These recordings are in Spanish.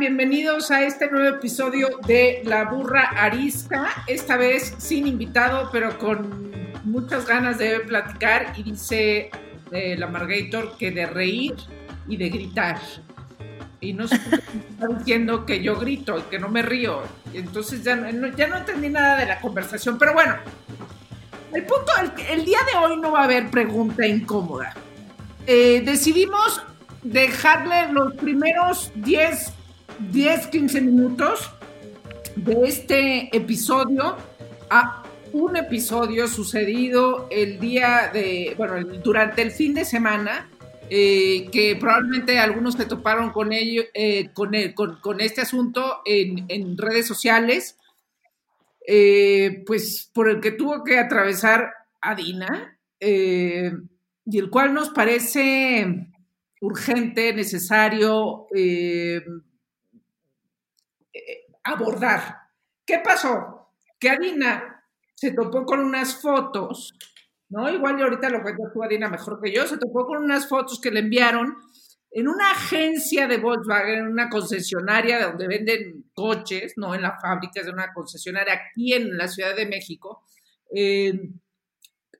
Bienvenidos a este nuevo episodio de La Burra Arisca. Esta vez sin invitado, pero con muchas ganas de platicar. Y dice eh, la Margator que de reír y de gritar. Y no sé está diciendo que yo grito y que no me río. Entonces ya no, entendí nada de la conversación. Pero bueno, el punto, el, el día de hoy no va a haber pregunta incómoda. Eh, decidimos dejarle los primeros 10, 10, 15 minutos de este episodio a un episodio sucedido el día de, bueno, durante el fin de semana, eh, que probablemente algunos se toparon con ello, eh, con, el- con, este asunto en, redes sociales, eh, pues por el que tuvo que atravesar Adina, y el cual nos parece urgente, necesario abordar. ¿Qué pasó? Que Adina se topó con unas fotos, ¿no? Igual y ahorita lo cuentas tú, Adina, mejor que yo, se topó con unas fotos que le enviaron en una agencia de Volkswagen, en una concesionaria donde venden coches, no en la fábrica, es de una concesionaria aquí en la Ciudad de México. eh,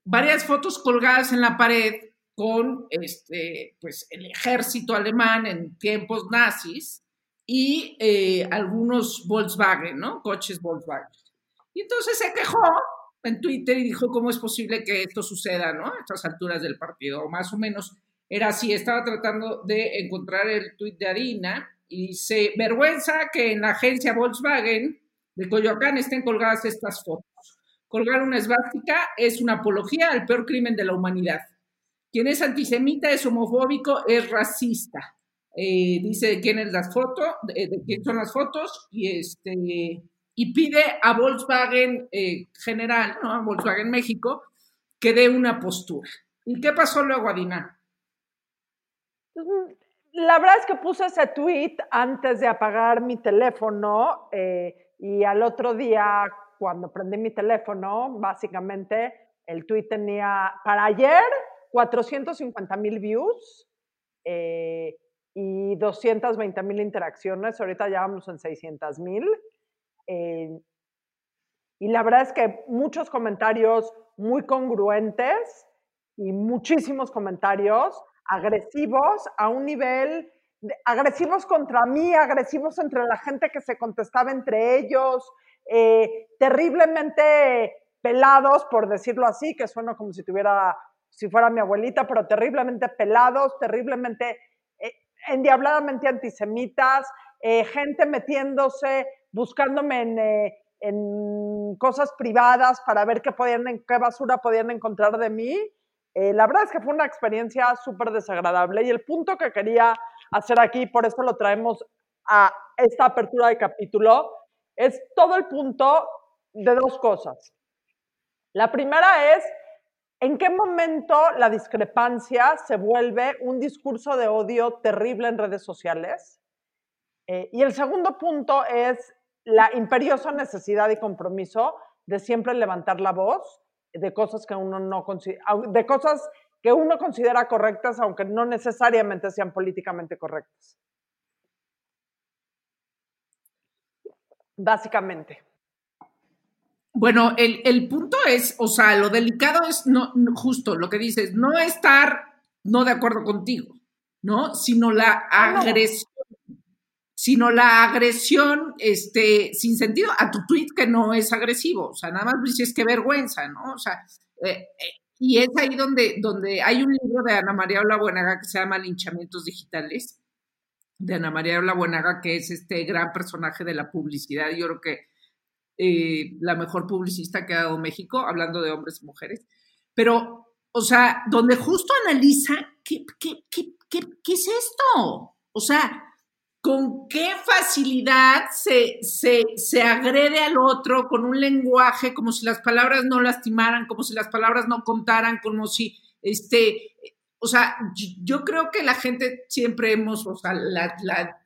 varias fotos colgadas en la pared con este, pues, el ejército alemán en tiempos nazis y eh, algunos Volkswagen, ¿no? Coches Volkswagen. Y entonces se quejó en Twitter y dijo cómo es posible que esto suceda, ¿no? A estas alturas del partido, o más o menos era así. Estaba tratando de encontrar el tuit de Harina y dice, vergüenza que en la agencia Volkswagen de Coyoacán estén colgadas estas fotos. Colgar una esvástica es una apología al peor crimen de la humanidad. Quien es antisemita, es homofóbico, es racista. Eh, dice quién es las fotos, de, quién son las fotos, y este y pide a Volkswagen eh, General, Volkswagen México, que dé una postura. ¿Y qué pasó luego, Adina? La verdad es que puse ese tweet antes de apagar mi teléfono eh, y al otro día, cuando prendí mi teléfono, básicamente el tweet tenía para ayer 450 mil views eh, y 220 mil interacciones. Ahorita ya vamos en 600 mil. Eh, y la verdad es que muchos comentarios muy congruentes y muchísimos comentarios agresivos a un nivel, de- agresivos contra mí, agresivos entre la gente que se contestaba entre ellos, eh, terriblemente pelados, por decirlo así, que suena como si tuviera, si fuera mi abuelita, pero terriblemente pelados, terriblemente, endiabladamente antisemitas, eh, gente metiéndose, buscándome en, eh, en cosas privadas para ver qué, podían, qué basura podían encontrar de mí. Eh, la verdad es que fue una experiencia súper desagradable y el punto que quería hacer aquí, por eso lo traemos a esta apertura de capítulo, es todo el punto de dos cosas. La primera es, ¿en qué momento la discrepancia se vuelve un discurso de odio terrible en redes sociales? Eh, y el segundo punto es la imperiosa necesidad y compromiso de siempre levantar la voz de cosas que uno no de cosas que uno considera correctas, aunque no necesariamente sean políticamente correctas. Básicamente. Bueno, el, el punto es, o sea, lo delicado es no, justo lo que dices, no estar no de acuerdo contigo, ¿no? Sino la agresión, sino la agresión, este, sin sentido, a tu tweet que no es agresivo, o sea, nada más dices qué vergüenza, ¿no? O sea, eh, eh, y es ahí donde, donde hay un libro de Ana María Olabuenaga que se llama Linchamientos Digitales, de Ana María Olabuenaga, que es este gran personaje de la publicidad, yo creo que eh, la mejor publicista que ha dado México, hablando de hombres y mujeres, pero, o sea, donde justo analiza qué, qué, qué, qué, es esto. O sea, con qué facilidad se, se, se, agrede al otro con un lenguaje como si las palabras no lastimaran, como si las palabras no contaran, como si, este, o sea, yo creo que la gente siempre hemos, o sea, la,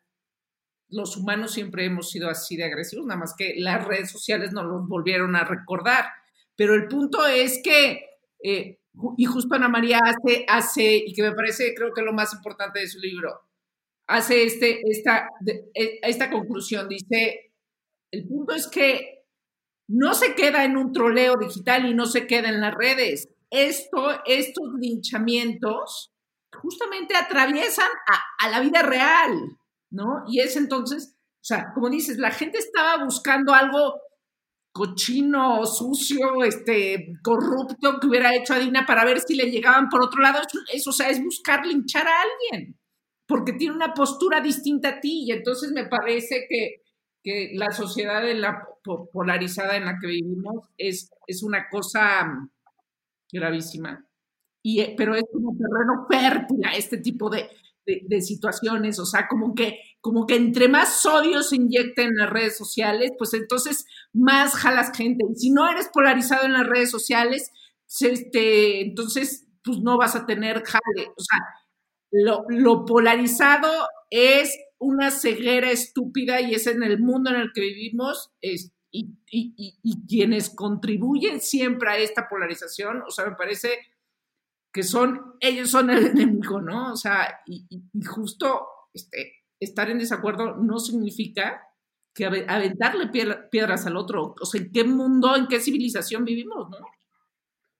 los humanos siempre hemos sido así de agresivos, nada más que las redes sociales nos los volvieron a recordar. Pero el punto es que, eh, y justo Ana María hace, hace, y que me parece creo que lo más importante de su libro, hace este, esta, e, esta conclusión, dice, el punto es que no se queda en un troleo digital y no se queda en las redes. Esto, estos linchamientos justamente atraviesan a, a la vida real. ¿No? Y es entonces, o sea, como dices, la gente estaba buscando algo cochino, sucio, este, corrupto que hubiera hecho a Dina para ver si le llegaban por otro lado. Eso, o sea, es buscar linchar a alguien, porque tiene una postura distinta a ti. Y entonces me parece que, que la sociedad en la, polarizada en la que vivimos es, es una cosa gravísima. Y, pero es un terreno fértil a este tipo de, de, situaciones, o sea, como que, como que entre más odio se inyecta en las redes sociales, pues entonces más jalas gente. Y si no eres polarizado en las redes sociales, este, entonces pues no vas a tener jale. O sea, lo, polarizado es una ceguera estúpida y es en el mundo en el que vivimos. Es, y, y, y, quienes contribuyen siempre a esta polarización, o sea, me parece que son, ellos son el enemigo, ¿no? O sea, y, justo este, estar en desacuerdo no significa que aventarle piedras al otro. O sea, ¿en qué mundo, en qué civilización vivimos, no?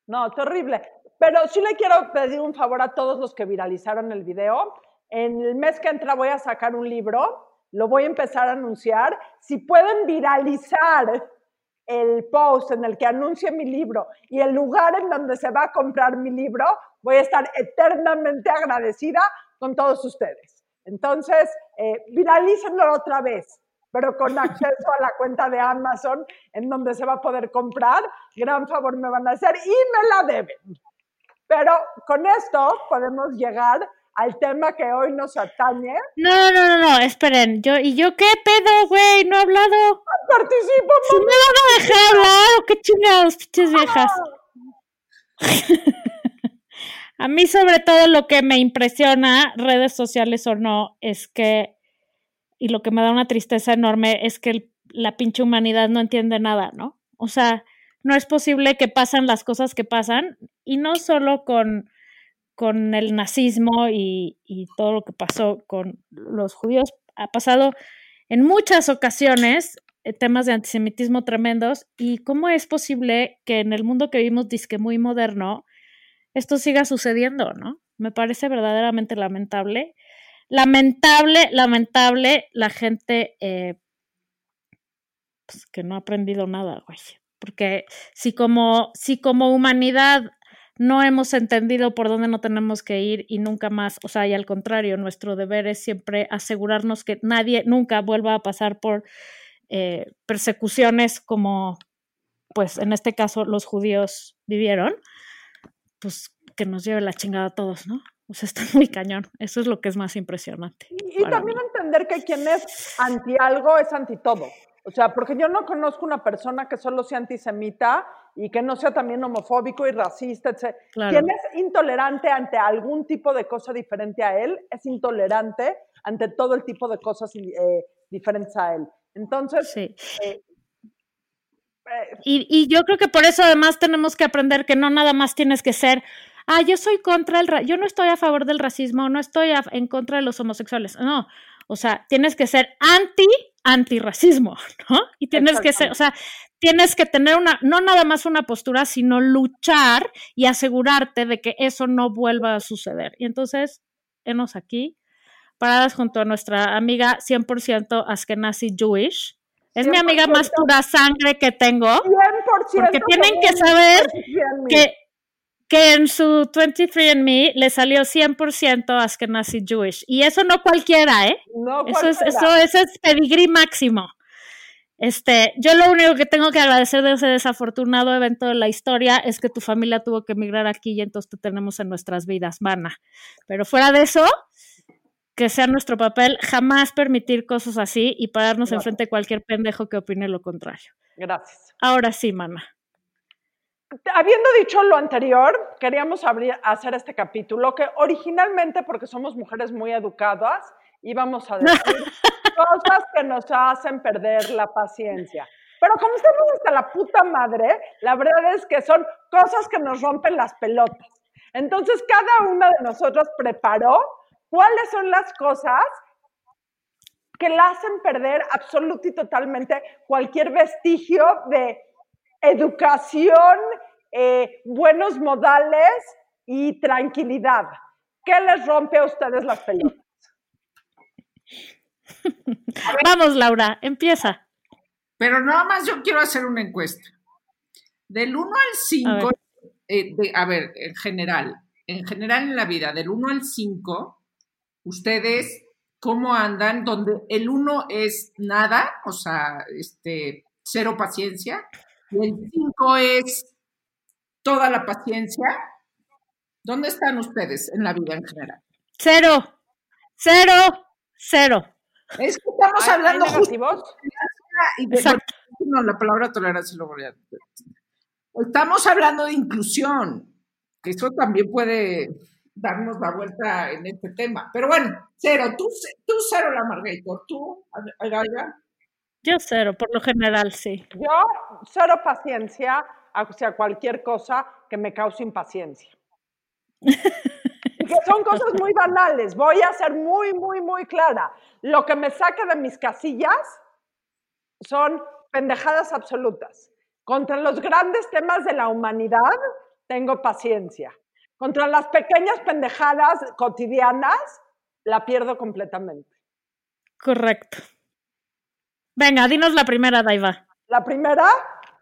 No, terrible. Pero sí le quiero pedir un favor a todos los que viralizaron el video. En el mes que entra voy a sacar un libro, lo voy a empezar a anunciar. Si pueden viralizar el post en el que anuncie mi libro y el lugar en donde se va a comprar mi libro, voy a estar eternamente agradecida con todos ustedes. Entonces, eh, viralícenlo otra vez, pero con acceso a la cuenta de Amazon en donde se va a poder comprar. Gran favor me van a hacer y me la deben. Pero con esto podemos llegar al tema que hoy nos atañe. No, no, no, no, esperen. Yo, ¿Y yo qué pedo, güey? No he hablado. Participo, ¿Sí me van a dejar hablar o qué chingados, pinches viejas? a mí, sobre todo, lo que me impresiona, redes sociales o no, es que, y lo que me da una tristeza enorme, es que la pinche humanidad no entiende nada, ¿no? O sea, no es posible que pasan las cosas que pasan, y no solo con con el nazismo y, todo lo que pasó con los judíos. Ha pasado en muchas ocasiones eh, temas de antisemitismo tremendos y cómo es posible que en el mundo que vivimos, disque muy moderno, esto siga sucediendo, ¿no? Me parece verdaderamente lamentable. Lamentable, lamentable la gente eh, pues, que no ha aprendido nada, güey. Porque si como, si como humanidad no hemos entendido por dónde no tenemos que ir y nunca más, o sea, y al contrario, nuestro deber es siempre asegurarnos que nadie nunca vuelva a pasar por eh, persecuciones como, pues en este caso, los judíos vivieron, pues que nos lleve la chingada a todos, ¿no? O sea, está muy cañón. Eso es lo que es más impresionante. Y, también entender que quien es anti algo es anti todo. O sea, porque yo no conozco una persona que solo sea antisemita y que no sea también homofóbico y racista, etc. Quien es intolerante ante algún tipo de cosa diferente a él, es intolerante ante todo el tipo de cosas eh, diferentes a él. Entonces, sí. Eh, eh, y, y, yo creo que por eso además tenemos que aprender que no nada más tienes que ser, ah, yo soy contra el, yo no estoy a favor del racismo, no estoy en contra de los homosexuales, no, o sea, tienes que ser anti antirracismo, ¿no? Y tienes que ser, o sea, tienes que tener una, no nada más una postura, sino luchar y asegurarte de que eso no vuelva a suceder. Y entonces, enos aquí, paradas junto a nuestra amiga 100% Askenazi Jewish. Es mi amiga más pura sangre que tengo. 100% porque tienen que saber que que en su 23andMe le salió 100% Ashkenazi Jewish. Y eso no cualquiera, ¿eh? No eso, es, eso, eso es pedigrí máximo. Este, yo lo único que tengo que agradecer de ese desafortunado evento de la historia es que tu familia tuvo que emigrar aquí y entonces te tenemos en nuestras vidas, mana. Pero fuera de eso, que sea nuestro papel jamás permitir cosas así y pararnos Claro. enfrente de cualquier pendejo que opine lo contrario. Gracias. Ahora sí, mana. Habiendo dicho lo anterior, queríamos abrir- hacer este capítulo que originalmente, porque somos mujeres muy educadas, íbamos a decir cosas que nos hacen perder la paciencia. Pero como estamos hasta la puta madre, la verdad es que son cosas que nos rompen las pelotas. Entonces, cada una de nosotros preparó cuáles son las cosas que la hacen perder absoluto y totalmente cualquier vestigio de educación, eh, buenos modales y tranquilidad. ¿Qué les rompe a ustedes las pelotas? Vamos, Laura, empieza. Pero nada más yo quiero hacer una encuesta. Del 1 al 5, eh, de- a ver, en general, en general en la vida, del 1 al 5, ustedes, ¿cómo andan? Donde el 1 es nada, o sea, este, cero paciencia, el 5 es toda la paciencia. ¿Dónde están ustedes en la vida en general? Cero, cero, cero. Es que estamos ¿Hay- hay hablando justo negativos? y de- Exacto. no, la palabra tolerancia lo voy a- Estamos hablando de inclusión, que eso también puede darnos la vuelta en este tema. Pero bueno, cero, tú, tú cero la Margator, tú, Agaya. Yo cero, por lo general, sí. Yo, cero paciencia hacia cualquier cosa que me cause impaciencia. Que son cosas muy banales. Voy a ser muy, muy, muy clara. Lo que me saca de mis casillas son pendejadas absolutas. Contra los grandes temas de la humanidad, tengo paciencia. Contra las pequeñas pendejadas cotidianas, la pierdo completamente. Correcto. Venga, dinos la primera, Daiva. La primera,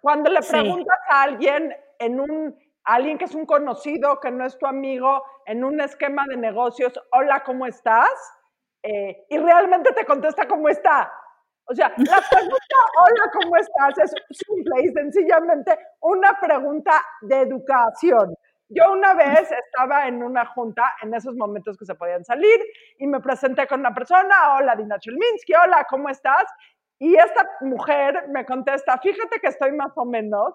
cuando le Sí. preguntas a alguien en un a alguien que es un conocido, que no es tu amigo, en un esquema de negocios, hola, ¿cómo estás? Eh, y realmente te contesta cómo está. O sea, la pregunta, hola, ¿cómo estás? Es simple y sencillamente una pregunta de educación. Yo una vez estaba en una junta, en esos momentos que se podían salir, y me presenté con una persona, hola, Dina Chulminsky, hola, ¿cómo estás? Y esta mujer me contesta, fíjate que estoy más o menos,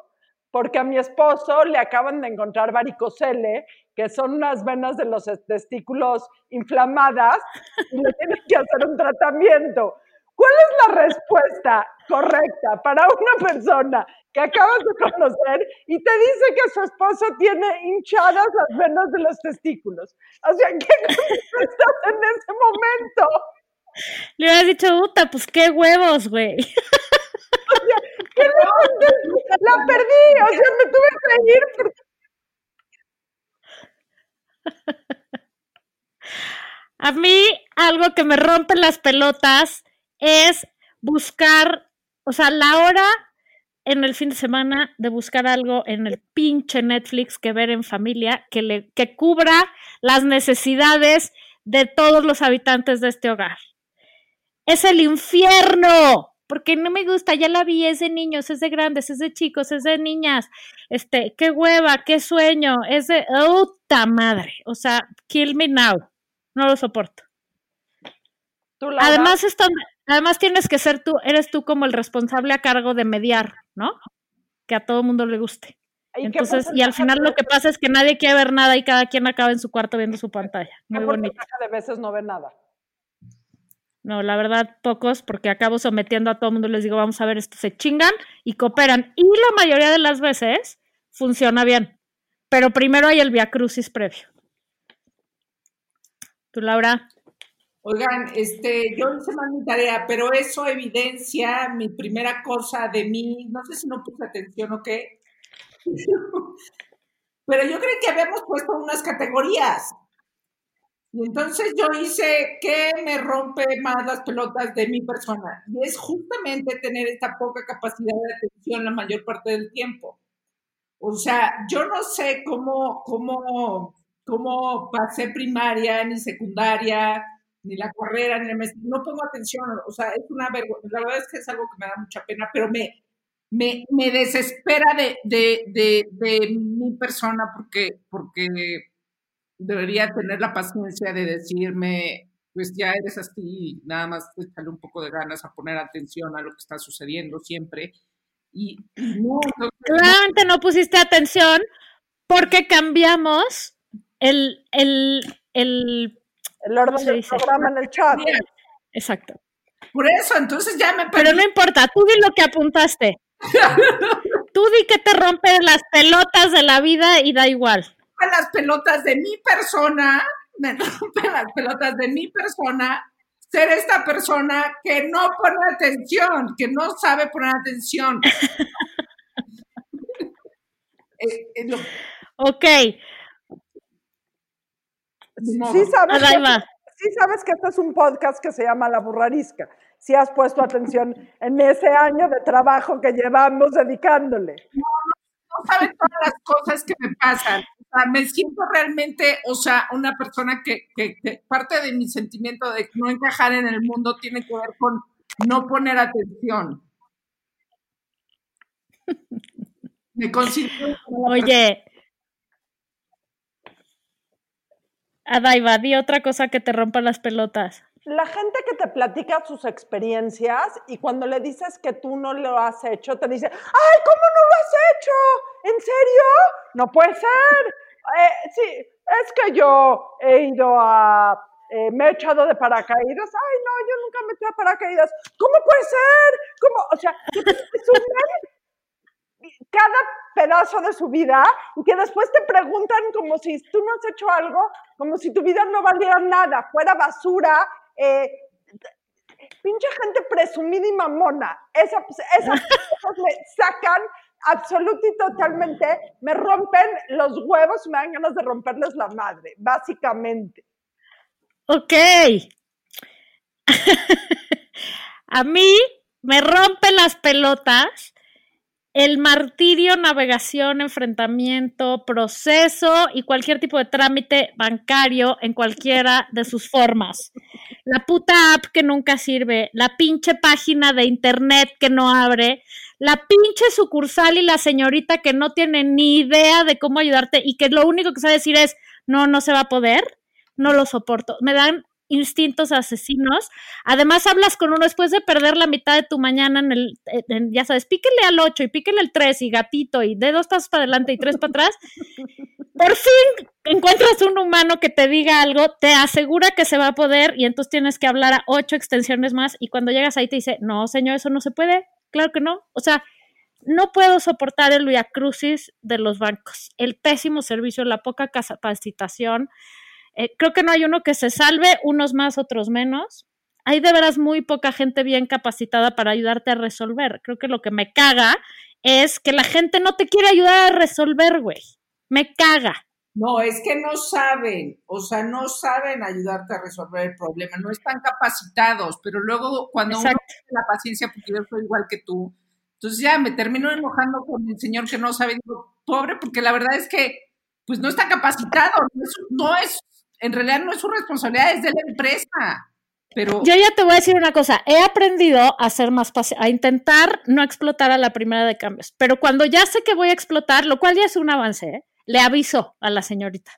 porque a mi esposo le acaban de encontrar varicocele, que son unas venas de los testículos inflamadas, y le tienen que hacer un tratamiento. ¿Cuál es la respuesta correcta para una persona que acabas de conocer y te dice que su esposo tiene hinchadas las venas de los testículos? O sea, ¿qué contestas en ese momento? Le hubieras dicho, puta, pues qué huevos, güey. ¿Qué? La perdí, o sea, me tuve que ir porque A mí algo que me rompe las pelotas es buscar, o sea, la hora en el fin de semana de buscar algo en el pinche Netflix que ver en familia que le que cubra las necesidades de todos los habitantes de este hogar. Es el infierno, porque no me gusta, ya la vi, es de niños, es de grandes, es de chicos, es de niñas. Este, qué hueva, qué sueño, es de puta madre. O sea, kill me now. No lo soporto. tú, Además, esto, además tienes que ser tú, eres tú como el responsable a cargo de mediar, ¿no? Que a todo mundo le guste. ¿y Entonces, y al final lo que pasa es que nadie quiere ver nada y cada quien acaba en su cuarto viendo su pantalla. ¿Qué Muy bonito. de veces no ve nada? No, la verdad, pocos, porque acabo sometiendo a todo el mundo les digo, vamos a ver, esto se chingan y cooperan. Y la mayoría de las veces funciona bien. Pero primero hay el via crucis previo. ¿Tú, Laura? Oigan, este, yo hice mal mi tarea, pero eso evidencia mi primera cosa de mí. No sé si no puse atención o qué. Pero yo creí que habíamos puesto unas categorías. Y entonces yo hice qué me rompe más las pelotas de mi persona. Y es justamente tener esta poca capacidad de atención la mayor parte del tiempo. O sea, yo no sé cómo, cómo, cómo pasé primaria, ni secundaria, ni la carrera, ni la maestría. No pongo atención. O sea, es una vergüenza. La verdad es que es algo que me da mucha pena, pero me, me, me desespera de, de, de, de mi persona porque, porque debería tener la paciencia de decirme, pues ya eres así, nada más échale un poco de ganas a poner atención a lo que está sucediendo siempre. Y, no, entonces, Claramente no pusiste atención porque cambiamos el, el, el, El orden ¿Cómo se del dice? programa en el chat. exacto. por eso, entonces ya me Pero perdí. no importa, tú di lo que apuntaste. Tú di que te rompen las pelotas de la vida y da igual. Rompen las pelotas de mi persona, me rompen las pelotas de mi persona, ser esta persona que no pone atención, que no sabe poner atención. Eh, eh, lo- Ok. Sí sabes, que, sí sabes que este es un podcast que se llama La Burrarisca. Si has puesto atención en ese año de trabajo que llevamos dedicándole. no saben todas las cosas que me pasan. Me siento realmente, o sea, una persona que, que- que parte de mi sentimiento de no encajar en el mundo tiene que ver con no poner atención. Me considero Oye. Adaiva, di otra cosa que te rompa las pelotas. La gente que te platica sus experiencias y cuando le dices que tú no lo has hecho, te dice, ¡ay, cómo no lo has hecho! ¿En serio? No puede ser. Eh, sí, es que yo he ido a... eh, me he echado de paracaídas. Ay, no, yo nunca me eché de paracaídas. ¿Cómo puede ser? ¿Cómo? O sea, presumen cada pedazo de su vida y que después te preguntan como si tú no has hecho algo, como si tu vida no valiera nada, fuera basura. Eh, pinche gente presumida y mamona. Esa- esas cosas me sacan absoluta y totalmente, me rompen los huevos y me dan ganas de romperles la madre, básicamente. Ok. A mí me rompe las pelotas el martirio, navegación, enfrentamiento, proceso y cualquier tipo de trámite bancario en cualquiera de sus formas. La puta app que nunca sirve, la pinche página de internet que no abre, la pinche sucursal y la señorita que no tiene ni idea de cómo ayudarte y que lo único que sabe decir es, no, no se va a poder, no lo soporto. Me dan instintos asesinos. Además, hablas con uno después de perder la mitad de tu mañana en el, en- ya sabes, píquele al 8 y píquele al 3 y gatito y de dos pasos para adelante y tres para atrás. Por fin encuentras un humano que te diga algo, te asegura que se va a poder y entonces tienes que hablar a ocho extensiones más y cuando llegas ahí te dice, no, señor, eso no se puede. Claro que no. O sea, no puedo soportar el crucis de los bancos, el pésimo servicio, la poca capacitación. Eh, creo que no hay uno que se salve, unos más, otros menos. Hay de veras muy poca gente bien capacitada para ayudarte a resolver. Creo que lo que me caga es que la gente no te quiere ayudar a resolver, güey. Me caga. No, es que no saben, o sea, no saben ayudarte a resolver el problema, no están capacitados, pero luego cuando uno tiene la paciencia, porque yo soy igual que tú, entonces ya me termino enojando con el señor que no sabe, digo, pobre, porque la verdad es que pues no está capacitado, no es, no es en realidad no es su responsabilidad, es de la empresa, pero Yo ya te voy a decir una cosa, he aprendido a ser más a intentar no explotar a la primera de cambios, pero cuando ya sé que voy a explotar, lo cual ya es un avance, ¿eh? le aviso a la señorita.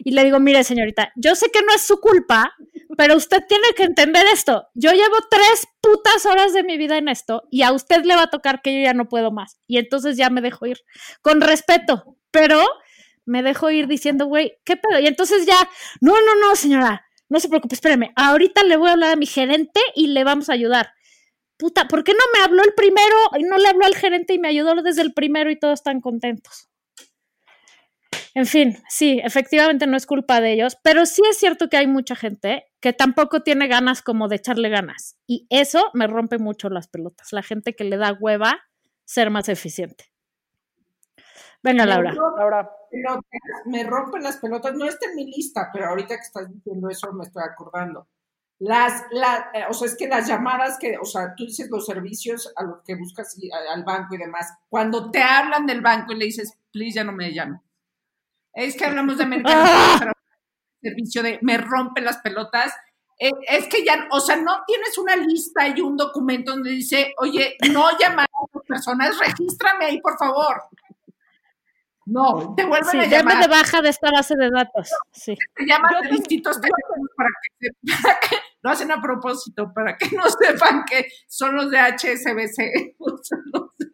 Y le digo, mire señorita, yo sé que no es su culpa, pero usted tiene que entender esto. Yo llevo tres putas horas de mi vida en esto y a usted le va a tocar que yo ya no puedo más. Y entonces ya me dejo ir, con respeto, pero me dejo ir diciendo, güey, ¿qué pedo? Y entonces ya, no, no, no, señora, no se preocupe, espéreme, ahorita le voy a hablar a mi gerente y le vamos a ayudar. Puta, ¿por qué no me habló el primero y no le habló al gerente y me ayudó desde el primero y todos están contentos? En fin, sí, efectivamente no es culpa de ellos, pero sí es cierto que hay mucha gente que tampoco tiene ganas como de echarle ganas. Y eso me rompe mucho las pelotas, la gente que le da hueva ser más eficiente. Venga, Laura. Laura. pelotas, me rompen las pelotas, no está en mi lista, pero ahorita que estás diciendo eso me estoy acordando. Las, la, eh, o sea, es que las llamadas que, o sea, tú dices los servicios a los que buscas y- a- al banco y demás, cuando te hablan del banco y le dices, please, ya no me llames. Es que hablamos de pero servicio de me rompe las pelotas. Eh, es que ya, o sea, no tienes una lista y un documento donde dice, oye, no llamar a las personas, regístrame ahí, por favor. No, te vuelven Sí, a llamar. de baja de esta base de datos. Sí. Te llaman Yo de distintos teléfonos para que, se- para que- lo hacen a propósito, para que no sepan que son los de HSBC o son los de,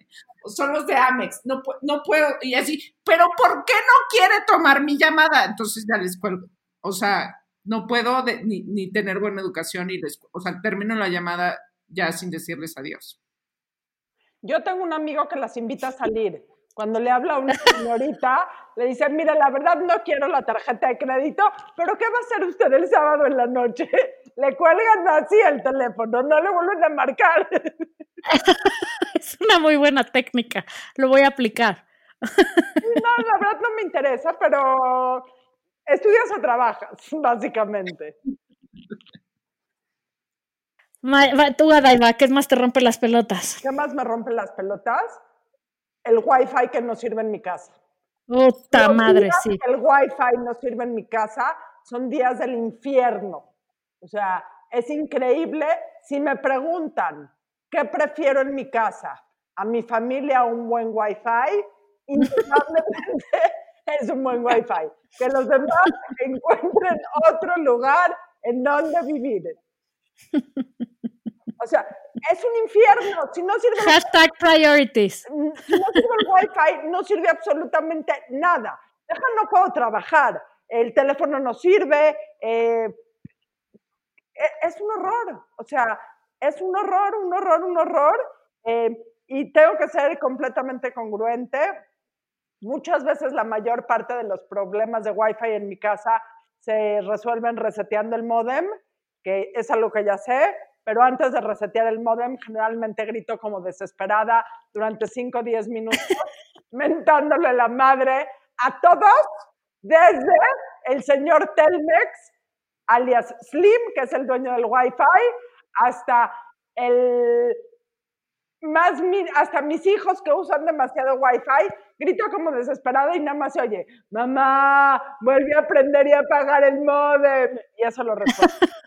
o son los de Amex. No, no puedo, y así, pero ¿por qué no quiere tomar mi llamada? Entonces ya les cuelgo. O sea, no puedo de- ni, ni tener buena educación y les, o sea, termino la llamada ya sin decirles adiós. Yo tengo un amigo que las invita a salir. Cuando le habla a una señorita, le dice, mire, la verdad no quiero la tarjeta de crédito, pero ¿qué va a hacer usted el sábado en la noche? Le cuelgan así el teléfono, no le vuelven a marcar. Es una muy buena técnica. Lo voy a aplicar. No, la verdad no me interesa, pero estudias o trabajas, básicamente. Tú, Adaiva, ¿qué más te rompe las pelotas? ¿Qué más me rompen las pelotas? El wifi que no sirve en mi casa. Puta Los madre, días sí. que el wifi no sirve en mi casa son días del infierno. O sea, es increíble. Si me preguntan qué prefiero en mi casa, a mi familia un buen wifi, indudablemente es un buen wifi. Que los demás encuentren otro lugar en donde vivir. O sea, es un infierno. Si no sirve el Hashtag priorities. si no sirve el wifi, no sirve absolutamente nada. Deja, no puedo trabajar, el teléfono no sirve, eh, e- es un horror, o sea, es un horror, un horror, un horror, eh, y tengo que ser completamente congruente. Muchas veces la mayor parte de los problemas de wifi en mi casa se resuelven reseteando el modem, que es algo que ya sé, pero antes de resetear el modem generalmente grito como desesperada durante 5 o 10 minutos, mentándole la madre a todos, desde el señor Telmex, alias Slim, que es el dueño del Wi-Fi, hasta el más mi- hasta mis hijos que usan demasiado Wi-Fi, grito como desesperada y nada más se oye, mamá, vuelve a aprender y a apagar el modem. Y eso lo respondo.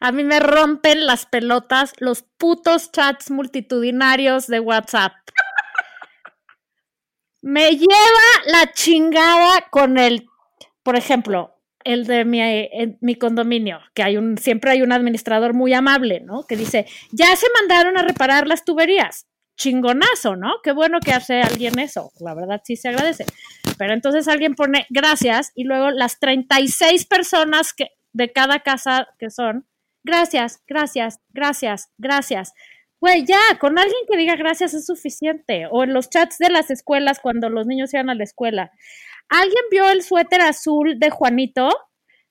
A mí me rompen las pelotas los putos chats multitudinarios de WhatsApp. Me lleva la chingada con el, por ejemplo, el de mi, en mi condominio, que hay un, siempre hay un administrador muy amable, ¿no? Que dice, ya se mandaron a reparar las tuberías. Chingonazo, ¿no? Qué bueno que hace alguien eso. La verdad sí se agradece. Pero entonces alguien pone gracias y luego las 36 personas que, de cada casa que son, gracias, gracias, gracias, gracias. Güey, ya, con alguien que diga gracias es suficiente. O en los chats de las escuelas, cuando los niños iban a la escuela. ¿Alguien vio el suéter azul de Juanito?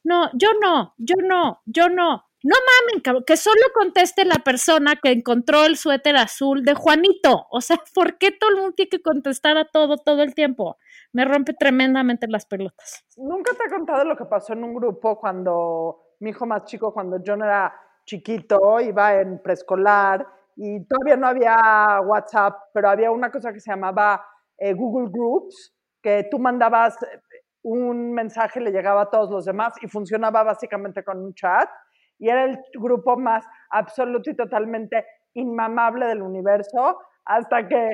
No, yo no, yo no, yo no. No mamen, cabrón, que solo conteste la persona que encontró el suéter azul de Juanito. O sea, ¿por qué todo el mundo tiene que contestar a todo todo el tiempo? Me rompe tremendamente las pelotas. Nunca te he contado lo que pasó en un grupo cuando mi hijo más chico, cuando John era chiquito, iba en preescolar y todavía no había WhatsApp, pero había una cosa que se llamaba eh, Google Groups, que tú mandabas eh, un mensaje, le llegaba a todos los demás y funcionaba básicamente con un chat. Y era el grupo más absoluto y totalmente inmamable del universo, hasta que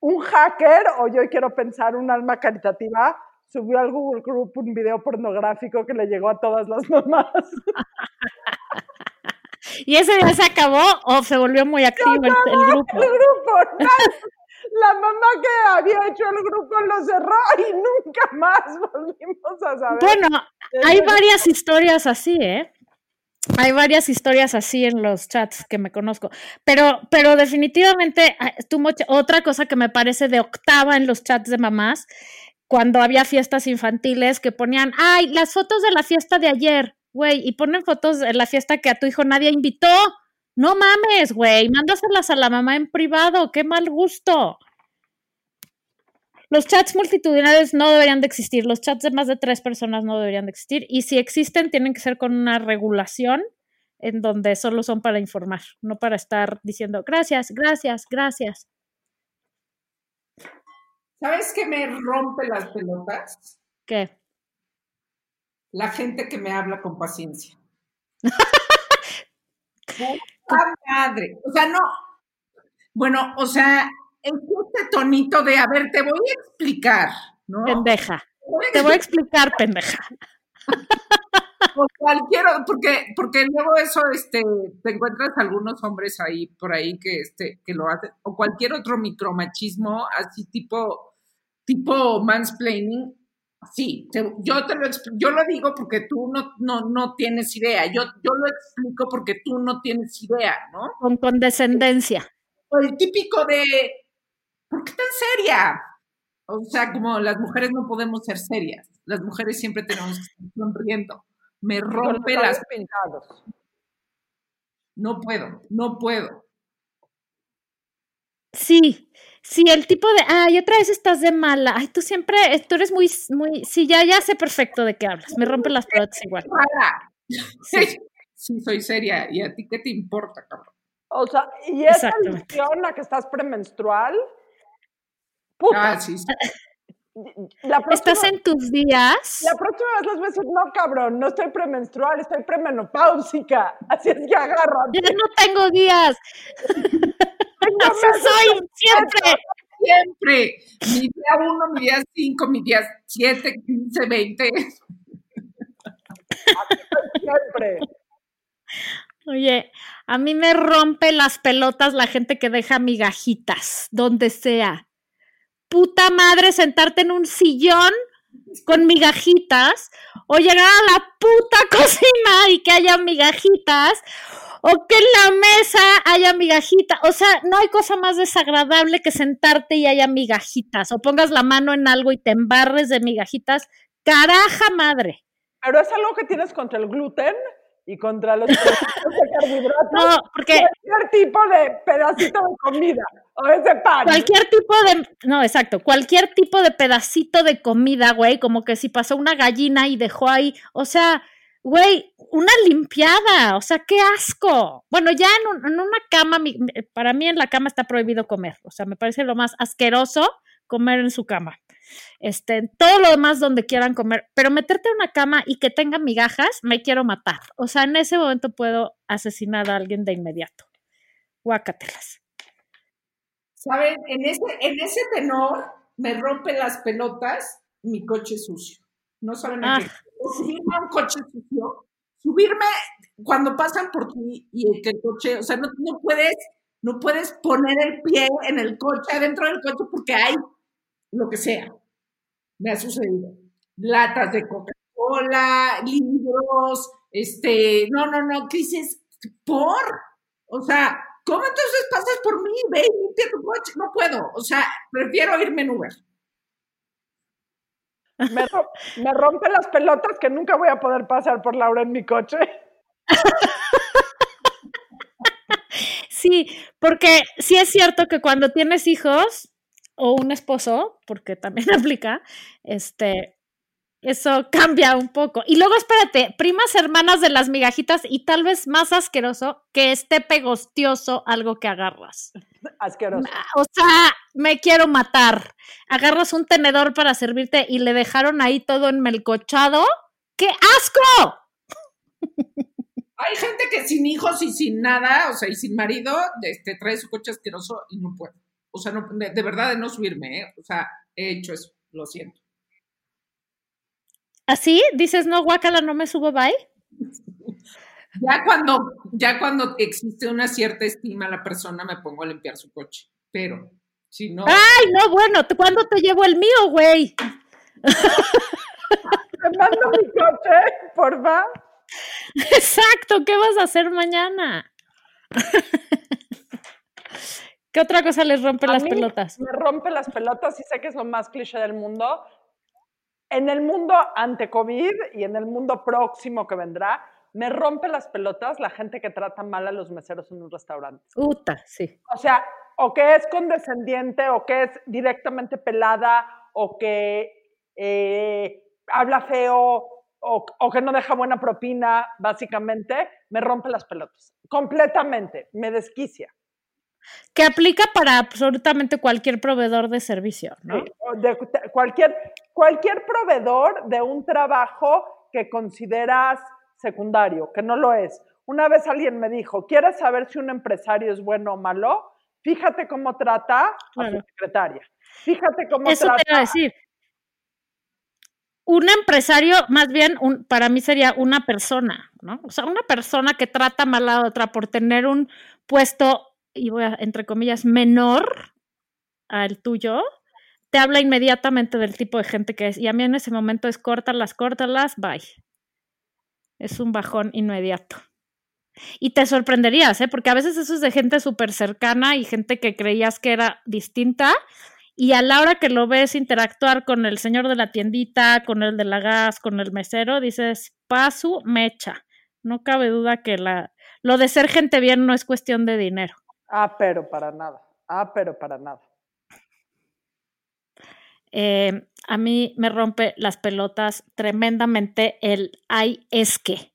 un hacker, o yo quiero pensar un alma caritativa, subió al Google Group un video pornográfico que le llegó a todas las mamás. ¿Y ese día se acabó o se volvió muy activo el, el grupo? El grupo, la mamá que había hecho el grupo lo cerró y nunca más volvimos a saber. Bueno, hay varias historias así, ¿eh? Hay varias historias así en los chats que me conozco. Pero, pero definitivamente, ah, tú, Moche, otra cosa que me parece de octava en los chats de mamás, cuando había fiestas infantiles que ponían, ay, las fotos de la fiesta de ayer, güey, y ponen fotos de la fiesta que a tu hijo nadie invitó. No mames, güey, mándaselas a la mamá en privado, qué mal gusto. Los chats multitudinarios no deberían de existir, los chats de más de tres personas no deberían de existir y si existen tienen que ser con una regulación en donde solo son para informar, no para estar diciendo gracias, gracias, gracias. ¿Sabes qué me rompe las pelotas? ¿Qué? La gente que me habla con paciencia. Puta madre. O sea, no. Bueno, o sea, en este tonito de, a ver, te voy a explicar, ¿no? Pendeja. Te voy a explicar, pendeja. O cualquier, porque, porque luego eso, este, te encuentras algunos hombres ahí, por ahí, que, este, que lo hacen, o cualquier otro micromachismo, así tipo, tipo mansplaining, sí, te- yo te lo, yo lo digo porque tú no, no, no tienes idea, yo, yo lo explico porque tú no tienes idea, ¿no? Con condescendencia. O el típico de, ¿por qué tan seria? O sea, como las mujeres no podemos ser serias, las mujeres siempre tenemos que estar sonriendo. Me rompe las pintados. No puedo, no puedo. Sí, sí, el tipo de, ay, otra vez estás de mala, ay, tú siempre, eh, tú eres muy, muy, sí, ya, ya sé perfecto de qué hablas, me rompen las pelotas igual. Para. Sí. Sí, soy seria. ¿Y a ti qué te importa, cabrón? O sea, y esa Exactamente. alusión a que estás premenstrual, puta, Ah, sí, sí. la próxima, Estás en tus días, la próxima vez les voy a decir, no, cabrón, no estoy premenstrual, estoy premenopáusica. Así es que agárrate. ya no tengo días, así soy siempre. Siempre. Mi día uno, mi día cinco, mi día siete, quince, veinte. Siempre. Oye, a mí me rompe las pelotas la gente que deja migajitas, donde sea. Puta madre, sentarte en un sillón con migajitas o llegar a la puta cocina y que haya migajitas o que en la mesa haya migajitas. O sea, no hay cosa más desagradable que sentarte y haya migajitas o pongas la mano en algo y te embarres de migajitas. Caraja madre. Pero es algo que tienes contra el gluten y contra los productos de carbohidratos. No, porque Cualquier tipo de pedacito de comida o de pan. Cualquier tipo de, no, exacto, cualquier tipo de pedacito de comida, güey, como que si pasó una gallina y dejó ahí, o sea, güey, una limpiada, o sea, qué asco. Bueno, ya en, en una cama, mi- para mí en la cama está prohibido comer, o sea, me parece lo más asqueroso comer en su cama. Este, todo lo demás donde quieran comer, pero meterte en una cama y que tenga migajas, me quiero matar. O sea, en ese momento puedo asesinar a alguien de inmediato. Guácatelas. ¿Saben? En ese, en ese tenor me rompe las pelotas mi coche sucio. No saben a Ah, qué. Subirme a un coche sucio, subirme cuando pasan por ti y el, que el coche, o sea, no, no puedes, no puedes poner el pie en el coche, adentro del coche, porque hay lo que sea. Me ha sucedido. Latas de Coca-Cola, libros, este, no, no, no, ¿qué dices? ¿Por? O sea, ¿cómo entonces pasas por mí? Ve y limpia tu coche. No puedo. O sea, prefiero irme en Uber. Me, ro- me rompe las pelotas que nunca voy a poder pasar por Laura en mi coche. Sí, porque sí es cierto que cuando tienes hijos o un esposo, porque también aplica, este, eso cambia un poco. Y luego espérate, primas hermanas de las migajitas y tal vez más asqueroso que esté pegostioso algo que agarras. Asqueroso. O sea, me quiero matar. Agarras un tenedor para servirte y le dejaron ahí todo enmelcochado. ¡Qué asco! Hay gente que sin hijos y sin nada, o sea, y sin marido, este, trae su coche asqueroso y no puedo. O sea, no, de, de verdad de no subirme, ¿eh? O sea, he hecho eso, lo siento. ¿Así? Dices, no, guácala, no me subo, bye. Ya cuando, ya cuando existe una cierta estima a la persona, me pongo a limpiar su coche. Pero, si no, Ay, no, bueno, ¿tú- ¿cuándo te llevo el mío, güey? Te mando mi coche, porfa. Exacto, ¿qué vas a hacer mañana? ¿Qué otra cosa les rompe A las mí pelotas? Me rompe las pelotas y sé que es lo más cliché del mundo. En el mundo ante COVID y en el mundo próximo que vendrá, me rompe las pelotas la gente que trata mal a los meseros en un restaurante. Uta, sí. O sea, o que es condescendiente, o que es directamente pelada, o que eh, habla feo, o, o que no deja buena propina, básicamente, me rompe las pelotas. Completamente, me desquicia. Que aplica para absolutamente cualquier proveedor de servicio, ¿no? Sí, o de de cualquier, cualquier proveedor de un trabajo que consideras secundario, que no lo es. Una vez alguien me dijo, ¿quieres saber si un empresario es bueno o malo? Fíjate cómo trata a su secretaria. Fíjate cómo Eso trata. te iba a decir. Un empresario, más bien, un, para mí sería una persona, ¿no? O sea, una persona que trata mal a otra por tener un puesto, y voy a, entre comillas, menor al tuyo, te habla inmediatamente del tipo de gente que es. Y a mí en ese momento es córtalas, córtalas, bye. Es un bajón inmediato. Y te sorprenderías, ¿eh? Porque a veces eso es de gente súper cercana y gente que creías que era distinta. Y a la hora que lo ves interactuar con el señor de la tiendita, con el de la gas, con el mesero, dices, pasu, mecha. No cabe duda que la, lo de ser gente bien no es cuestión de dinero. Ah, pero para nada. Ah, pero para nada. Eh, a mí me rompe las pelotas tremendamente el ay, es que.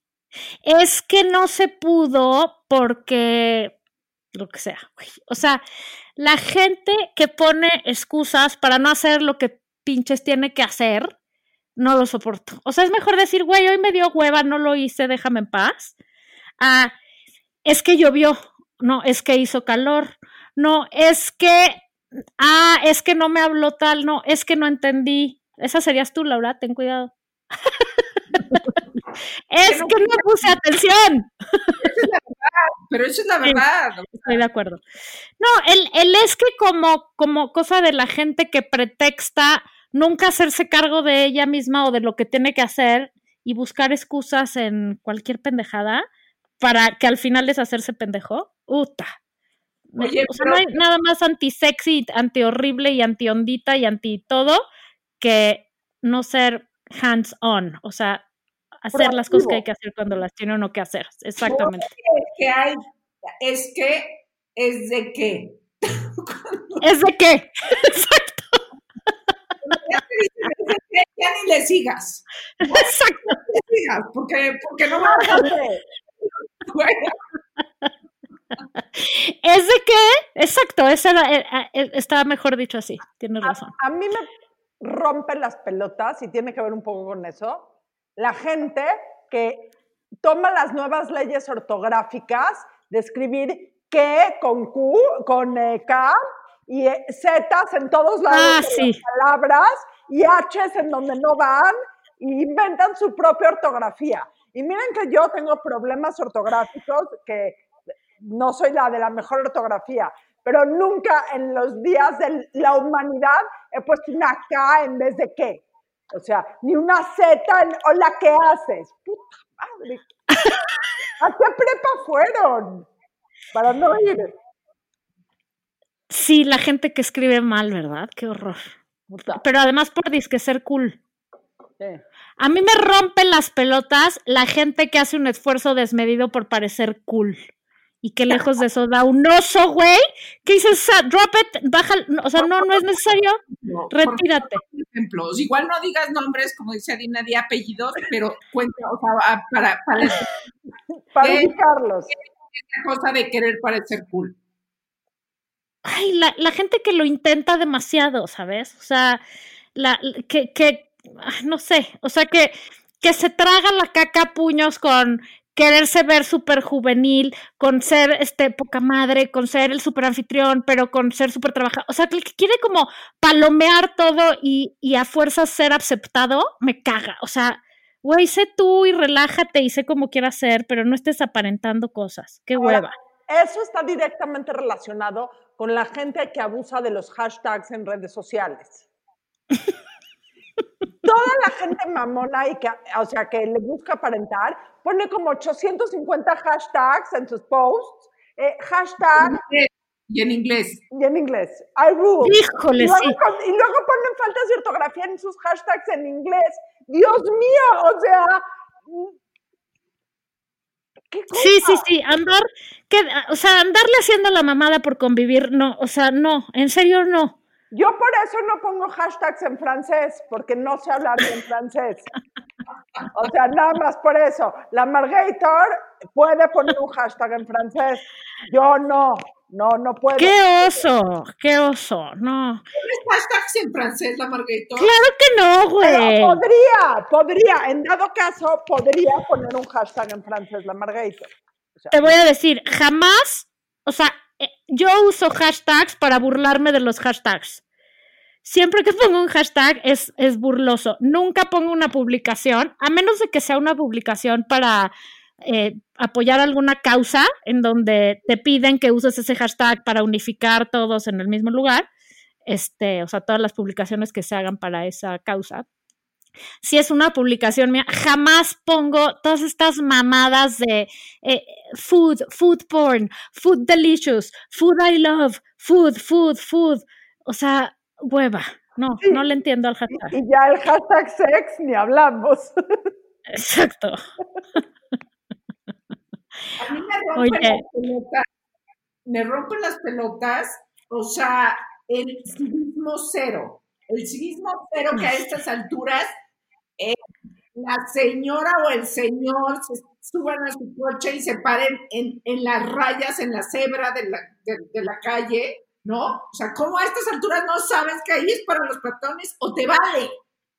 Es que no se pudo porque lo que sea. O sea, la gente que pone excusas para no hacer lo que pinches tiene que hacer, no lo soporto. O sea, es mejor decir, güey, hoy me dio hueva, no lo hice, déjame en paz. Ah, es que llovió, no, es que hizo calor, no, es que Ah, es que no me habló tal, no, es que no entendí. Esa serías tú, Laura, ten cuidado. es que no puse atención. Pero eso es la Sí. verdad. Estoy de acuerdo. No, el, el es que como, como cosa de la gente que pretexta nunca hacerse cargo de ella misma o de lo que tiene que hacer y buscar excusas en cualquier pendejada para que al final es hacerse pendejo. Uta. Oye, o sea, pero- no hay nada más anti-sexy, anti-horrible y anti-ondita y anti-todo que no ser hands-on. O sea, hacer las cosas que hay que hacer cuando las tiene uno que hacer. Exactamente. que hay, es que, es de que. ¿Es de qué? Exacto. Ya ni le sigas. Exacto. No le sigas, porque, porque no va a Bájate. ¿Es de qué? Exacto, esa era, eh, eh, estaba mejor dicho así, tienes razón. A mí me rompen las pelotas y tiene que ver un poco con eso. La gente que toma las nuevas leyes ortográficas de escribir que con Q, con eh, K y eh, Zetas en todos lados Ah, de sí. las palabras y H's en donde no van y inventan su propia ortografía. Y miren que yo tengo problemas ortográficos que no soy la de la mejor ortografía, pero nunca en los días de la humanidad he puesto una K en vez de qué. O sea, ni una Z en hola, ¿qué haces? Puta madre. ¿A qué prepa fueron? Para no ir. Sí, la gente que escribe mal, ¿verdad? Qué horror. Puta. Pero además por disque ser cool. Sí. A mí me rompen las pelotas la gente que hace un esfuerzo desmedido por parecer cool. Y que lejos de eso da un oso, güey. ¿Qué dices? Ah, Drop it, baja. O sea, no, no es necesario. No, Retírate. por ejemplos. Igual no digas nombres, como dice Adina, di apellidos, pero cuenta, o sea, a- para, para esa Para ¿Qué? ubicarlos. cosa de querer parecer cool. Ay, la, la gente que lo intenta demasiado, ¿sabes? O sea, la, que, que, no sé, o sea, que, que se traga la caca a puños con quererse ver súper juvenil, con ser este poca madre, con ser el súper anfitrión, pero con ser súper trabajador. O sea, que el que quiere como palomear todo y, y a fuerzas ser aceptado, me caga. O sea, güey, sé tú y relájate y sé cómo quieras ser, pero no estés aparentando cosas. Qué Ahora, hueva. Eso está directamente relacionado con la gente que abusa de los hashtags en redes sociales. Toda la gente mamona y que, o sea, que le busca aparentar, pone como 850 hashtags en sus posts. eh, hashtag Y en inglés. y en inglés. I rule. Híjole, y, luego, sí. con- y luego ponen faltas de ortografía en sus hashtags en inglés. Dios mío, o sea. ¿Qué cosa? Sí, sí, sí, andar, que, o sea, andarle haciendo la mamada por convivir, no, o sea, no, en serio no. Yo por eso no pongo hashtags en francés, porque no sé hablar bien francés. O sea, nada más por eso. La Margator puede poner un hashtag en francés. Yo no, no, no puedo. ¡Qué oso! ¡Qué oso! No. ¿Tienes hashtags en francés, la Margarita? Claro que no, Pero güey. podría, podría, en dado caso, podría poner un hashtag en francés, la Margator. Te voy a decir, jamás, o sea, yo uso hashtags para burlarme de los hashtags. Siempre que pongo un hashtag es, es burloso. Nunca pongo una publicación, a menos de que sea una publicación para eh, apoyar alguna causa en donde te piden que uses ese hashtag para unificar todos en el mismo lugar. Este, o sea, todas las publicaciones que se hagan para esa causa si es una publicación mía, jamás pongo todas estas mamadas de eh, food, food porn, food delicious, food I love, food, food, food. O sea, hueva. No, no le entiendo al hashtag. Y ya el hashtag sex ni hablamos. Exacto. A mí me rompen las pelotas. Me rompen las pelotas, o sea, el civismo cero. El civismo cero que a estas alturas eh, la señora o el señor se suban a su coche y se paren en, en las rayas, en la cebra de la, de, la calle, ¿no? O sea, ¿cómo a estas alturas no sabes que ahí es para los peatones o te vale,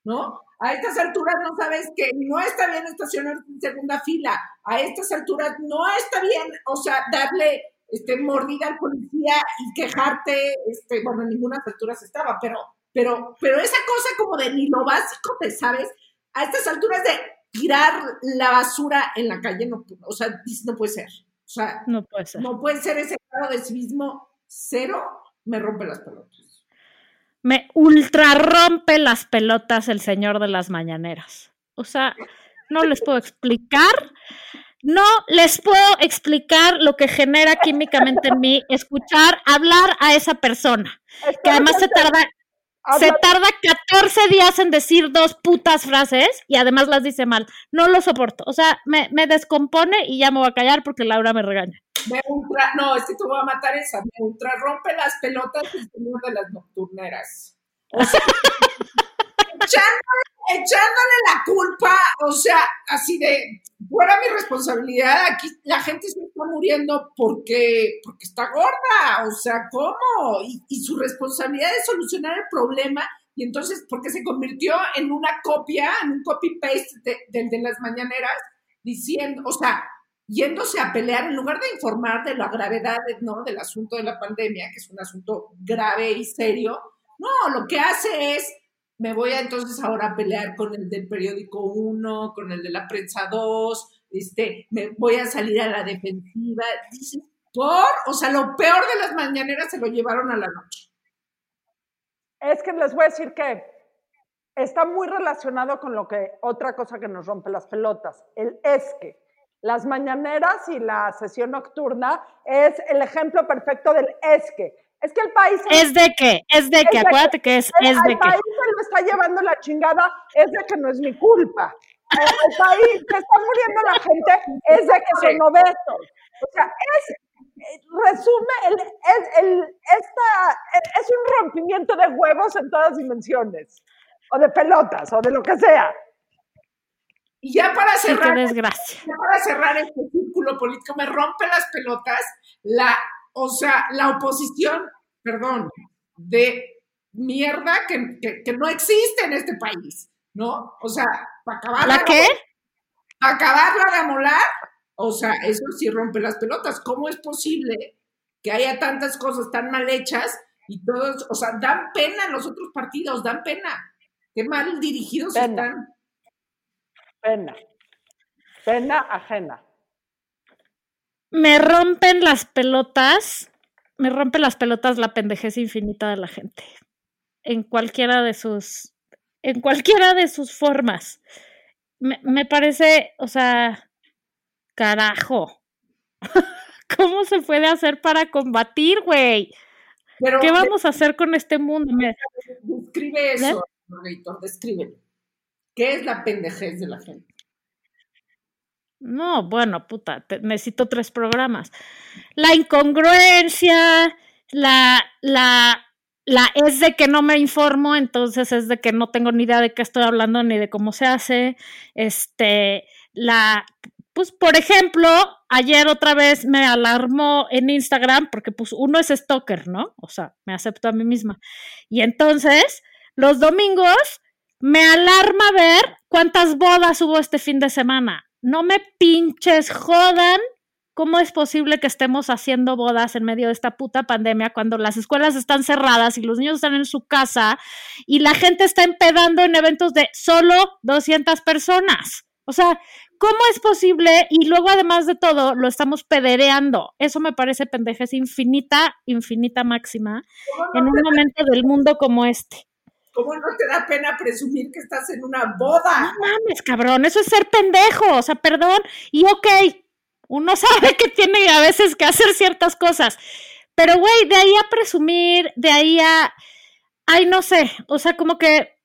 ¿no? A estas alturas no sabes que no está bien estacionar en segunda fila. A estas alturas no está bien, o sea, darle este, mordida al policía y quejarte, este, bueno, en ninguna alturas estaba, pero, pero, pero esa cosa como de ni lo básico te sabes, a estas alturas de tirar la basura en la calle, no, o sea, no puede ser. O sea, no puede ser. No puede ser ese grado de civismo cero, me rompe las pelotas. Me ultra rompe las pelotas el señor de las mañaneras. O sea, no les puedo explicar. No les puedo explicar lo que genera químicamente en mí escuchar hablar a esa persona, que además se tarda se tarda 14 días en decir dos putas frases y además las dice mal. No lo soporto. O sea, me, me descompone y ya me voy a callar porque Laura me regaña. Me ultra, no, es que te voy a matar esa. Me ultra rompe las pelotas el señor de las nocturneras. O sea, echándole, la culpa, o sea, así de, fuera mi responsabilidad, aquí la gente se está muriendo porque, porque está gorda, o sea, ¿cómo? Y, y su responsabilidad es solucionar el problema, y entonces, porque se convirtió en una copia, en un copy-paste del de, las mañaneras, diciendo, o sea, yéndose a pelear en lugar de informar de la gravedad ¿no? del asunto de la pandemia, que es un asunto grave y serio, no, lo que hace es me voy a entonces ahora a pelear con el del periódico 1, con el de la prensa 2, este, me voy a salir a la defensiva. Dices, por, o sea, lo peor de las mañaneras se lo llevaron a la noche. Es que les voy a decir que está muy relacionado con lo que otra cosa que nos rompe las pelotas, el es que. Las mañaneras y la sesión nocturna es el ejemplo perfecto del es que es que el país... Es de qué, es de que, acuérdate que es, es de que. El país se lo está llevando la chingada, es de que no es mi culpa. El, país que está muriendo la gente es de que son obesos. O sea, es, resume, el, es, el, esta, es un rompimiento de huevos en todas dimensiones, o de pelotas, o de lo que sea. Y ya para cerrar, desgracia. Ya para cerrar este círculo político, me rompe las pelotas la o sea, la oposición, perdón, de mierda que, que, no existe en este país, ¿no? O sea, para acabar ¿La qué? Para acabarla de amolar, o sea, eso sí rompe las pelotas. ¿Cómo es posible que haya tantas cosas tan mal hechas y todos, o sea, dan pena los otros partidos, dan pena. Qué mal dirigidos están. Pena. Pena ajena me rompen las pelotas, me rompen las pelotas la pendejez infinita de la gente. En cualquiera de sus, en cualquiera de sus formas. Me, me parece, o sea, carajo. ¿Cómo se puede hacer para combatir, güey? ¿Qué vamos a hacer con este mundo? Describe eso, describe. ¿Qué es la pendejez de la gente? No, bueno, puta, necesito tres programas. La incongruencia, la, la, la es de que no me informo, entonces es de que no tengo ni idea de qué estoy hablando ni de cómo se hace. Este, la, pues, por ejemplo, ayer otra vez me alarmó en Instagram, porque pues uno es stalker, ¿no? O sea, me acepto a mí misma. Y entonces, los domingos me alarma ver cuántas bodas hubo este fin de semana no me pinches jodan ¿Cómo es posible que estemos haciendo bodas en medio de esta puta pandemia cuando las escuelas están cerradas y los niños están en su casa y la gente está empedando en eventos de solo 200 personas? O sea, ¿cómo es posible? Y luego, además de todo, lo estamos pedereando. Eso me parece pendejez infinita, infinita máxima, en un momento del mundo como este. ¿Cómo no te da pena presumir que estás en una boda? No mames, cabrón, eso es ser pendejo, o sea, perdón. Y ok, uno sabe que tiene a veces que hacer ciertas cosas. Pero, güey, de ahí a presumir, de ahí a. Ay, no sé. O sea, como que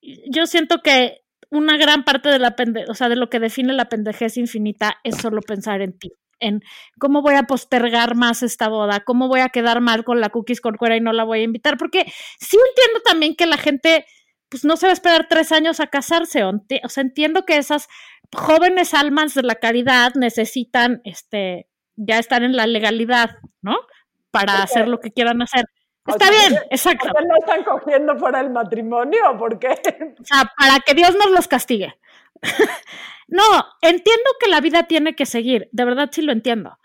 yo siento que una gran parte de la pende o sea, de lo que define la pendejez infinita es solo pensar en ti, en cómo voy a postergar más esta boda, cómo voy a quedar mal con la cookies con cuera y no la voy a invitar, porque sí entiendo también que la gente pues no se va a esperar tres años a casarse, o, o sea, entiendo que esas jóvenes almas de la caridad necesitan este, ya estar en la legalidad, ¿no? Para hacer lo que quieran hacer. Está bien, exacto. ¿Por qué no están cogiendo fuera el matrimonio? ¿Por qué? O sea, para que Dios nos los castigue. no, entiendo que la vida tiene que seguir, de verdad sí lo entiendo.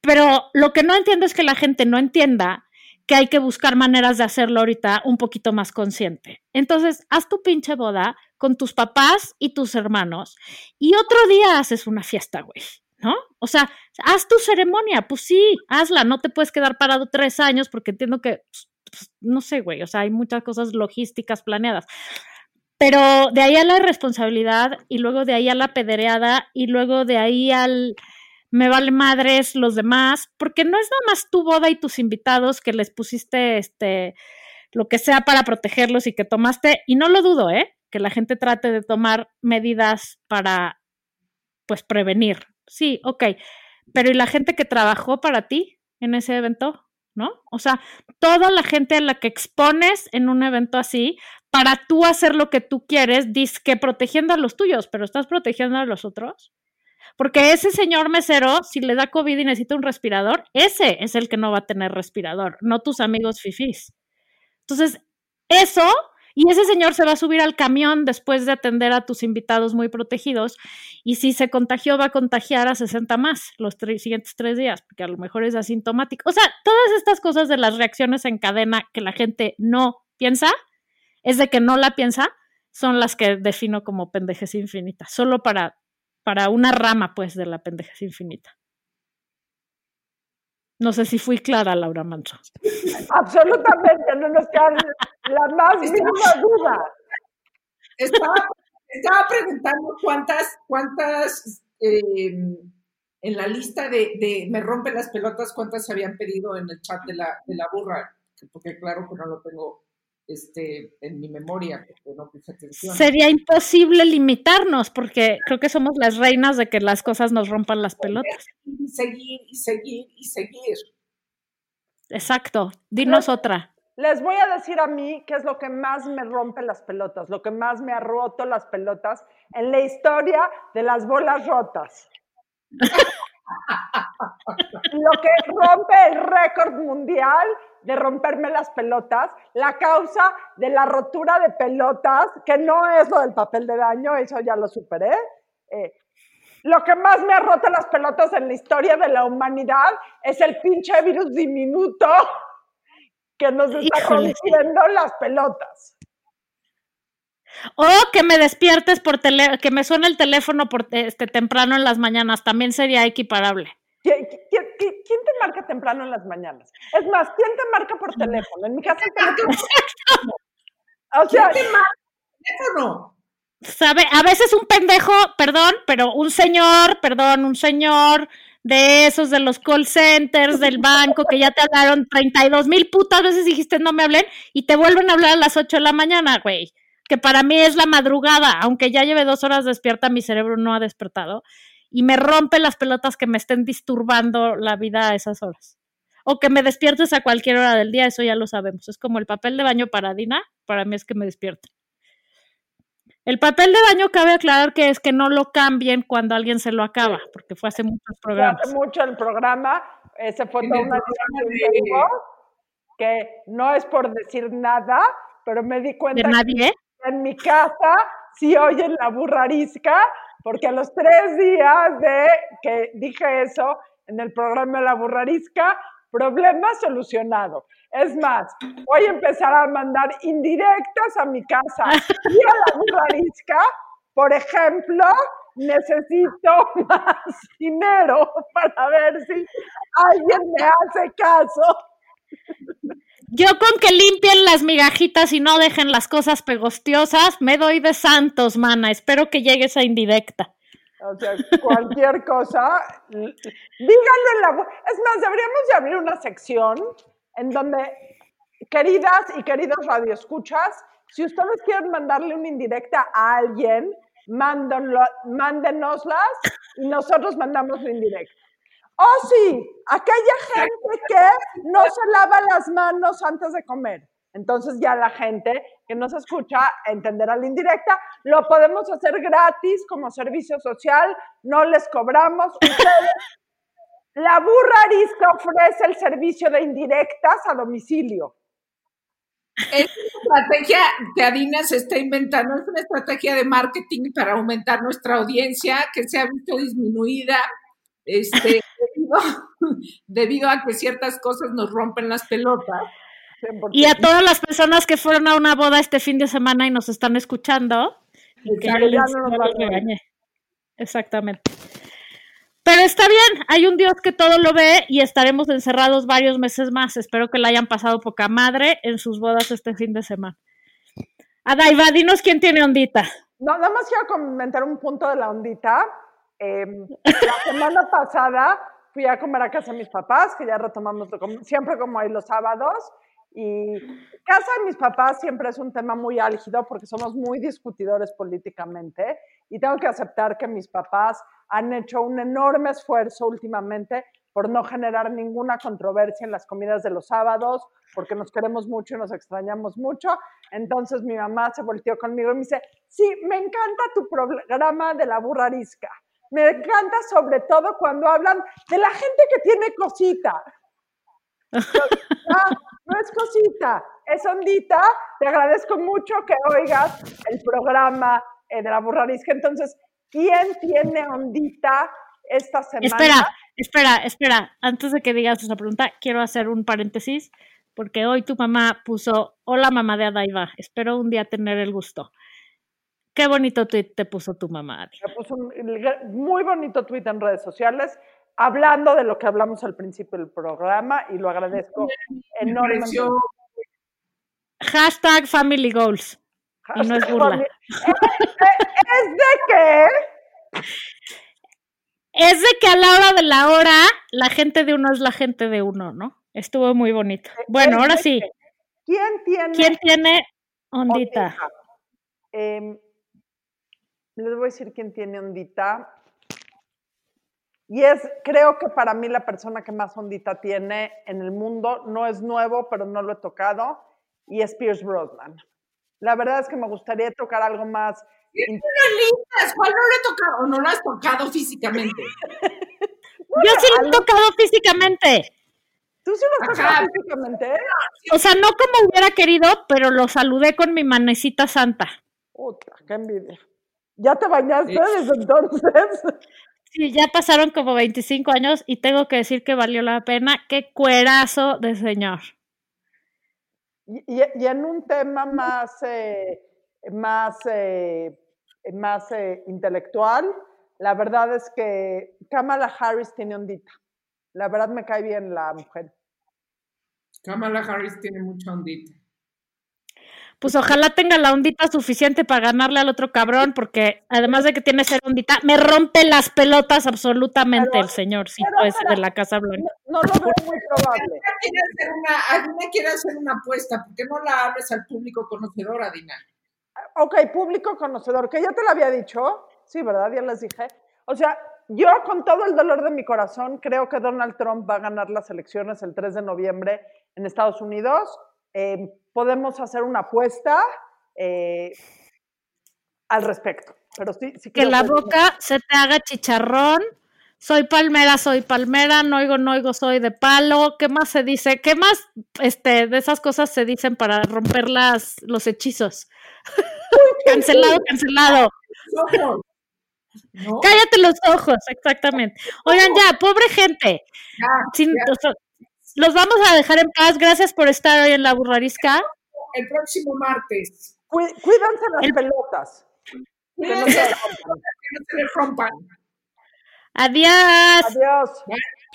Pero lo que no entiendo es que la gente no entienda que hay que buscar maneras de hacerlo ahorita un poquito más consciente. Entonces, haz tu pinche boda con tus papás y tus hermanos y otro día haces una fiesta, güey, ¿no? O sea, haz tu ceremonia, pues sí, hazla, no te puedes quedar parado tres años porque entiendo que, pues, pues, no sé, güey, o sea, hay muchas cosas logísticas planeadas. Pero de ahí a la responsabilidad y luego de ahí a la pedereada y luego de ahí al me vale madres los demás, porque no es nada más tu boda y tus invitados que les pusiste este lo que sea para protegerlos y que tomaste, y no lo dudo, ¿eh? Que la gente trate de tomar medidas para, pues, prevenir. Sí, ok. Pero ¿y la gente que trabajó para ti en ese evento? ¿No? O sea, toda la gente a la que expones en un evento así, para tú hacer lo que tú quieres, dices que protegiendo a los tuyos, pero estás protegiendo a los otros. Porque ese señor mesero, si le da COVID y necesita un respirador, ese es el que no va a tener respirador, no tus amigos fifís. Entonces, eso, y ese señor se va a subir al camión después de atender a tus invitados muy protegidos, y si se contagió, va a contagiar a 60 más los siguientes tres días, porque a lo mejor es asintomático. O sea, todas estas cosas de las reacciones en cadena que la gente no piensa, es de que no la piensa, son las que defino como pendejes infinitas, solo para para una rama, pues, de la pendejez infinita. No sé si fui clara, Laura Manso. Absolutamente, no nos queda la más mínima duda. Estaba, preguntando cuántas, cuántas em, en la lista de, de, me rompe las pelotas, cuántas se habían pedido en el chat de la, de la burra, porque claro que no lo tengo este, en mi memoria, porque no puse atención. Sería imposible limitarnos, porque creo que somos las reinas de que las cosas nos rompan las pelotas. Y seguir, y seguir, y seguir. Exacto. Dinos otra. Les voy a decir a mí qué es lo que más me rompe las pelotas, lo que más me ha roto las pelotas en la historia de las bolas rotas. lo que rompe el récord mundial de romperme las pelotas, la causa de la rotura de pelotas, que no es lo del papel de daño, eso ya lo superé. Eh, lo que más me ha roto las pelotas en la historia de la humanidad es el pinche virus diminuto que nos está rompiendo las pelotas. O que me despiertes por tele, que me suene el teléfono por este temprano en las mañanas, también sería equiparable. ¿Quién, te marca temprano en las mañanas? Es más, ¿quién te marca por teléfono? En mi casa el teléfono. O sea, ¿quién te marca por teléfono? ¿Sabe? A veces un pendejo, perdón, pero un señor, perdón, un señor de esos de los call centers, del banco, que ya te hablaron 32 mil putas veces dijiste no me hablen y te vuelven a hablar a las 8 de la mañana, güey. Que para mí es la madrugada, aunque ya lleve dos horas despierta, mi cerebro no ha despertado y me rompe las pelotas que me estén disturbando la vida a esas horas. O que me despiertes a cualquier hora del día, eso ya lo sabemos. Es como el papel de baño para Dina, para mí es que me despierte. El papel de baño cabe aclarar que es que no lo cambien cuando alguien se lo acaba, porque fue hace muchos programas. Hace mucho el programa, ese fue toda una que no es por decir nada, pero me di cuenta ¿De nadie? En mi casa si oyen la burrarisca porque a los tres días de que dije eso, en el programa la burrarisca, problema solucionado. Es más, voy a empezar a mandar indirectas a mi casa y a la burrarisca. Por ejemplo, necesito más dinero para ver si alguien me hace caso. Yo con que limpien las migajitas y no dejen las cosas pegostiosas, me doy de santos, mana. Espero que llegue esa indirecta. O sea, cualquier cosa, díganlo en la... Es más, deberíamos de abrir una sección en donde, queridas y queridos radioescuchas, si ustedes quieren mandarle una indirecta a alguien, mándenoslas y nosotros mandamos la indirecta. Oh, sí, aquella gente que no se lava las manos antes de comer. Entonces ya la gente que nos escucha entenderá la indirecta. Lo podemos hacer gratis como servicio social, no les cobramos. la burra arisca ofrece el servicio de indirectas a domicilio. Es una estrategia que Adina se está inventando, es una estrategia de marketing para aumentar nuestra audiencia que se ha visto disminuida este, debido, a que ciertas cosas nos rompen las pelotas. Y a todas las personas que fueron a una boda este fin de semana y nos están escuchando, Exactamente. Pero está bien, hay un Dios que todo lo ve y estaremos encerrados varios meses más. Espero que la hayan pasado poca madre en sus bodas este fin de semana. Adaiva, dinos quién tiene ondita. No, nada más quiero comentar un punto de la ondita. Em, la semana pasada fui a comer a casa de mis papás, que ya retomamos siempre como hay los sábados. Y casa de mis papás siempre es un tema muy álgido porque somos muy discutidores políticamente y tengo que aceptar que mis papás han hecho un enorme esfuerzo últimamente por no generar ninguna controversia en las comidas de los sábados, porque nos queremos mucho y nos extrañamos mucho. Entonces mi mamá se volteó conmigo y me dice, sí, me encanta tu programa de la burrarisca. Me encanta sobre todo cuando hablan de la gente que tiene cosita. Ah, no es cosita, es ondita. Te agradezco mucho que oigas el programa eh, de la burrarisca. Entonces, ¿quién tiene ondita esta semana? Espera, espera, espera. Antes de que digas esa pregunta, quiero hacer un paréntesis, porque hoy tu mamá puso, hola mamá de Adaiva, espero un día tener el gusto. Qué bonito tweet te puso tu mamá. Me puso un muy bonito tweet en redes sociales hablando de lo que hablamos al principio del programa y lo agradezco enormemente. Hashtag Family Goals. y no es burla. ¿Es, de qué? Es de que a la hora de la hora, la gente de uno es la gente de uno, ¿no? Estuvo muy bonito. Bueno, ahora sí. ¿Quién tiene? ¿Quién tiene ondita? Em, les voy a decir quién tiene ondita. Y es, creo que para mí la persona que más ondita tiene en el mundo, no es nuevo, pero no lo he tocado, y es Pierce Brosnan. La verdad es que me gustaría tocar algo más. ¿Cuál no lo he tocado? ¿O no lo has tocado físicamente? Yo sí lo he tocado físicamente. ¿Tú sí lo has tocado físicamente? O sea, no como hubiera querido, pero lo saludé con mi manecita santa. Puta, qué envidia. ¿Ya te bañaste desde entonces? Sí, ya pasaron como 25 años y tengo que decir que valió la pena. Qué cuerazo de señor. Y, en un tema más, eh, más, eh, más eh, intelectual, la verdad es que Kamala Harris tiene ondita. La verdad me cae bien la mujer. Kamala Harris tiene mucha ondita pues ojalá tenga la ondita suficiente para ganarle al otro cabrón, porque además de que tiene ser ondita, me rompe las pelotas absolutamente el señor sí, pues, de la Casa Blanca. No, lo veo muy probable. Adina quiere hacer una apuesta, ¿por qué no la abres al público conocedor, Adina? Ok, público conocedor, que ya te lo había dicho, sí, ¿verdad? Ya les dije. O sea, yo con todo el dolor de mi corazón creo que Donald Trump va a ganar las elecciones el 3 de noviembre en Estados Unidos. Eh, podemos hacer una apuesta eh, al respecto. Pero sí, que la boca se te haga chicharrón. Soy palmera, soy palmera, no oigo, no oigo, soy de palo. ¿Qué más se dice? ¿Qué más este, de esas cosas se dicen para romper las, los hechizos? cancelado, cancelado. ¿no? Cállate los ojos, exactamente. Oigan, ya, pobre gente. Ya, Sin- ya. o sea, los vamos a dejar en paz. Gracias por estar hoy en la burrarisca. El próximo martes. Cuí- Cuídense las El- pelotas. Que no Cuídense, se que rompan. no se les rompan. Adiós. Adiós.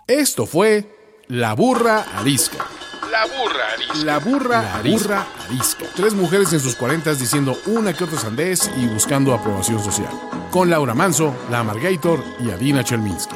Esto fue La Burra Arisca. La burra arisca. La burra, arisca. arisca. Tres mujeres en sus cuarentas diciendo una que otra sandez y buscando aprobación social. Con Laura Manso, La Amargator y Adina Chelminsky.